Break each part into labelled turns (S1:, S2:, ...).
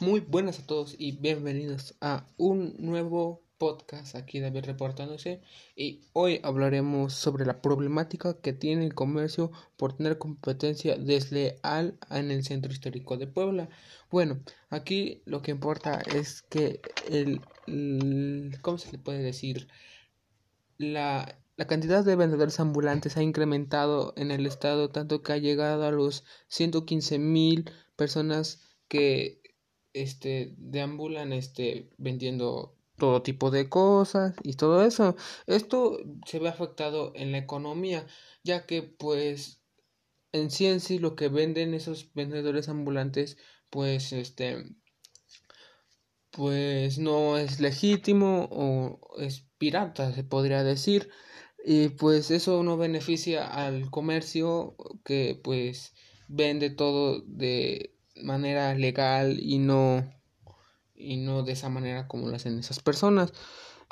S1: Muy buenas a todos y bienvenidos a un nuevo podcast aquí David reportándose y hoy hablaremos sobre la problemática que tiene el comercio por tener competencia desleal en el centro histórico de Puebla. Bueno, aquí lo que importa es que el, ¿cómo se le puede decir? La, la cantidad de vendedores ambulantes ha incrementado en el estado tanto que ha llegado a los 115 mil personas que este deambulan este vendiendo todo tipo de cosas y todo eso. Esto se ve afectado en la economía, ya que pues en sí lo que venden esos vendedores ambulantes pues este pues no es legítimo o es pirata se podría decir y pues eso no beneficia al comercio que pues vende todo de manera legal y no y no de esa manera como lo hacen esas personas.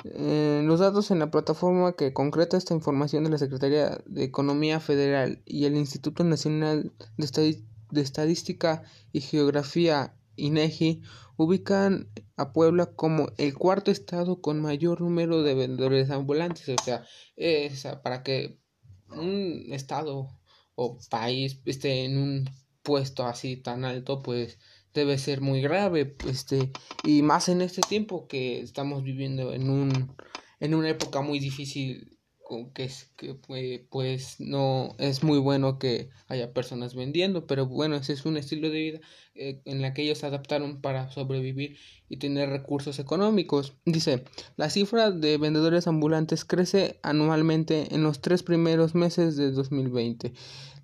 S1: Eh, los datos en la plataforma que concreta esta información de la Secretaría de Economía Federal y el Instituto Nacional de, Estadística y Geografía INEGI ubican a Puebla como el cuarto estado con mayor número de vendedores ambulantes. O sea, es para que un estado o país esté en un puesto así tan alto, pues debe ser muy grave, este, y más en este tiempo que estamos viviendo en un en una época muy difícil que es que pues no es muy bueno que haya personas vendiendo pero bueno ese es un estilo de vida eh, en la que ellos se adaptaron para sobrevivir y tener recursos económicos. Dice la cifra de vendedores ambulantes crece anualmente en los tres primeros meses de 2020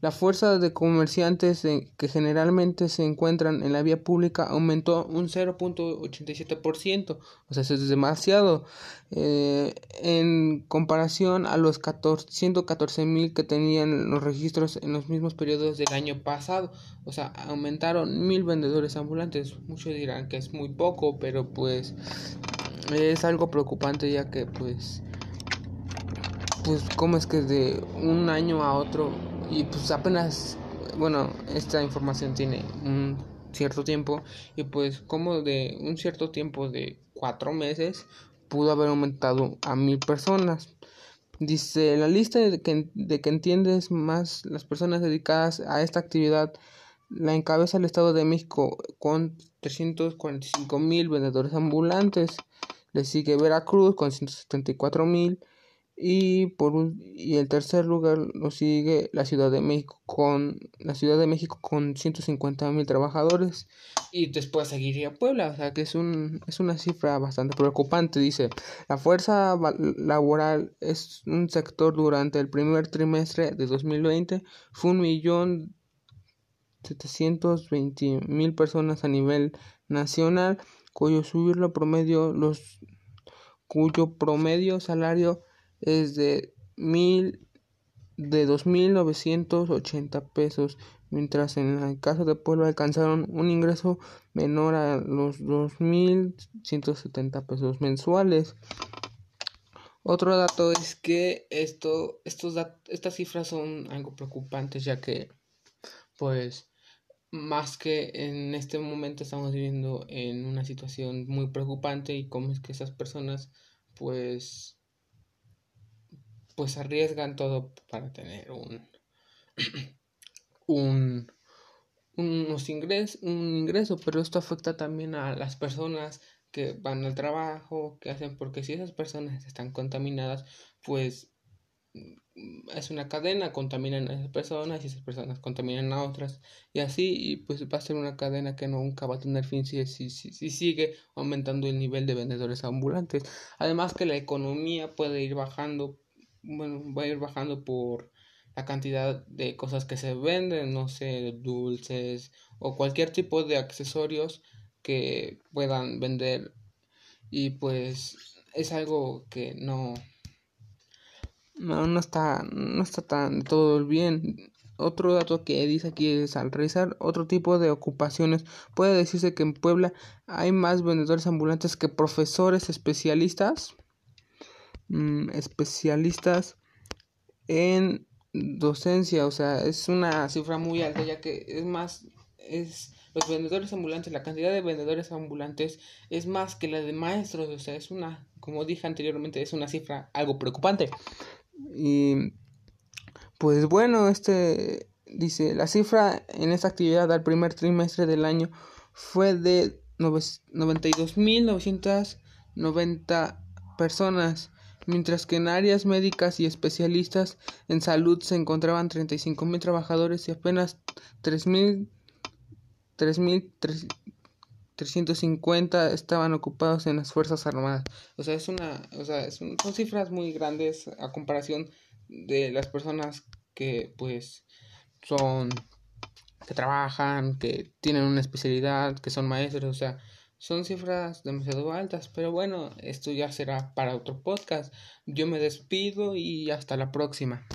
S1: la fuerza de comerciantes que generalmente se encuentran en la vía pública aumentó un 0.87%, o sea, eso es demasiado, eh, en comparación a los 114 mil que tenían los registros en los mismos periodos del año pasado, o sea, aumentaron mil vendedores ambulantes. Muchos dirán que es muy poco, pero pues es algo preocupante ya que pues pues cómo es que de un año a otro y pues apenas, bueno, esta información tiene un cierto tiempo y pues como de un cierto tiempo de cuatro meses pudo haber aumentado a mil personas. Dice, la lista de que, de que entiendes más las personas dedicadas a esta actividad la encabeza el Estado de México con 345 mil vendedores ambulantes. Le sigue Veracruz con 174 mil y por y el tercer lugar lo sigue la Ciudad de México con la Ciudad de México con 150 mil trabajadores. Y después seguiría Puebla o sea que es un es una cifra bastante preocupante dice. La fuerza laboral es un sector durante el primer trimestre de 2020 fue un millón setecientos mil personas a nivel nacional cuyo subirlo promedio los cuyo promedio salario es de mil de 2.980 pesos, mientras en el caso de Puebla alcanzaron un ingreso menor a los 2.170 pesos mensuales. Otro dato es que esto, estos estas cifras son algo preocupantes ya que, pues, más que en este momento estamos viviendo en una situación muy preocupante y cómo es que esas personas, pues, pues arriesgan todo para tener un, un unos ingres, un ingreso, pero esto afecta también a las personas que van al trabajo, que hacen, porque si esas personas están contaminadas, pues mm, es una cadena, contaminan a esas personas y esas personas contaminan a otras y así y pues va a ser una cadena que nunca va a tener fin si, si, si, si sigue aumentando el nivel de vendedores ambulantes. Además que la economía puede ir bajando bueno, va a ir bajando por la cantidad de cosas que se venden, no sé, dulces o cualquier tipo de accesorios que puedan vender. Y pues es algo que no no, no está no está tan todo bien. Otro dato que dice aquí es al realizar otro tipo de ocupaciones puede decirse que en Puebla hay más vendedores ambulantes que profesores especialistas Mm, especialistas en docencia, o sea, es una cifra muy alta ya que es más, es los vendedores ambulantes, la cantidad de vendedores ambulantes es más que la de maestros, o sea, es una, como dije anteriormente, es una cifra algo preocupante. Y pues bueno, este dice, la cifra en esta actividad al primer trimestre del año fue de 92.990 personas, mientras que en áreas médicas y especialistas en salud se encontraban 35.000 trabajadores y apenas 3.350 estaban ocupados en las Fuerzas Armadas. O sea, es una, o sea, son cifras muy grandes a comparación de las personas que pues son que trabajan, que tienen una especialidad, que son maestros, o sea, son cifras demasiado altas, pero bueno, esto ya será para otro podcast. Yo me despido y hasta la próxima.